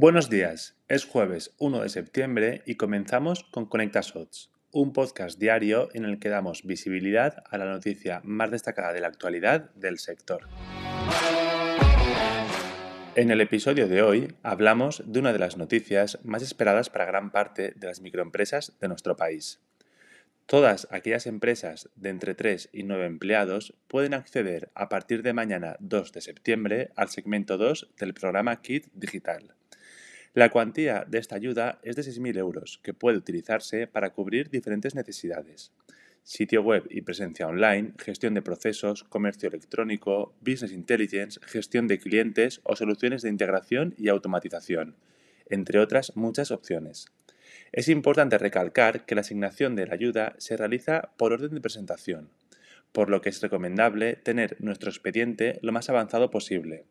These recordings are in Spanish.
Buenos días, es jueves 1 de septiembre y comenzamos con Conecta Shots, un podcast diario en el que damos visibilidad a la noticia más destacada de la actualidad del sector. En el episodio de hoy hablamos de una de las noticias más esperadas para gran parte de las microempresas de nuestro país. Todas aquellas empresas de entre 3 y 9 empleados pueden acceder a partir de mañana 2 de septiembre al segmento 2 del programa Kit Digital. La cuantía de esta ayuda es de 6.000 euros, que puede utilizarse para cubrir diferentes necesidades. Sitio web y presencia online, gestión de procesos, comercio electrónico, business intelligence, gestión de clientes o soluciones de integración y automatización, entre otras muchas opciones. Es importante recalcar que la asignación de la ayuda se realiza por orden de presentación, por lo que es recomendable tener nuestro expediente lo más avanzado posible.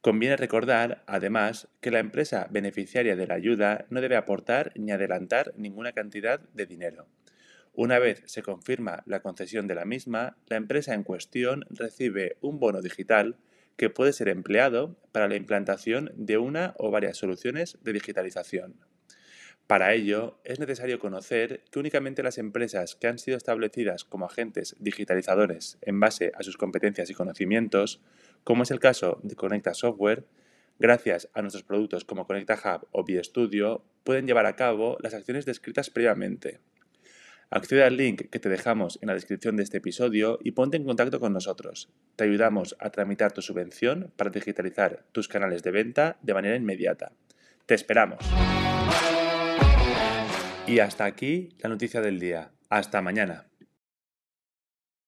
Conviene recordar, además, que la empresa beneficiaria de la ayuda no debe aportar ni adelantar ninguna cantidad de dinero. Una vez se confirma la concesión de la misma, la empresa en cuestión recibe un bono digital que puede ser empleado para la implantación de una o varias soluciones de digitalización. Para ello, es necesario conocer que únicamente las empresas que han sido establecidas como agentes digitalizadores en base a sus competencias y conocimientos, como es el caso de Conecta Software, gracias a nuestros productos como Conecta Hub o BioStudio, pueden llevar a cabo las acciones descritas previamente. Accede al link que te dejamos en la descripción de este episodio y ponte en contacto con nosotros. Te ayudamos a tramitar tu subvención para digitalizar tus canales de venta de manera inmediata. ¡Te esperamos! Y hasta aquí la noticia del día. Hasta mañana.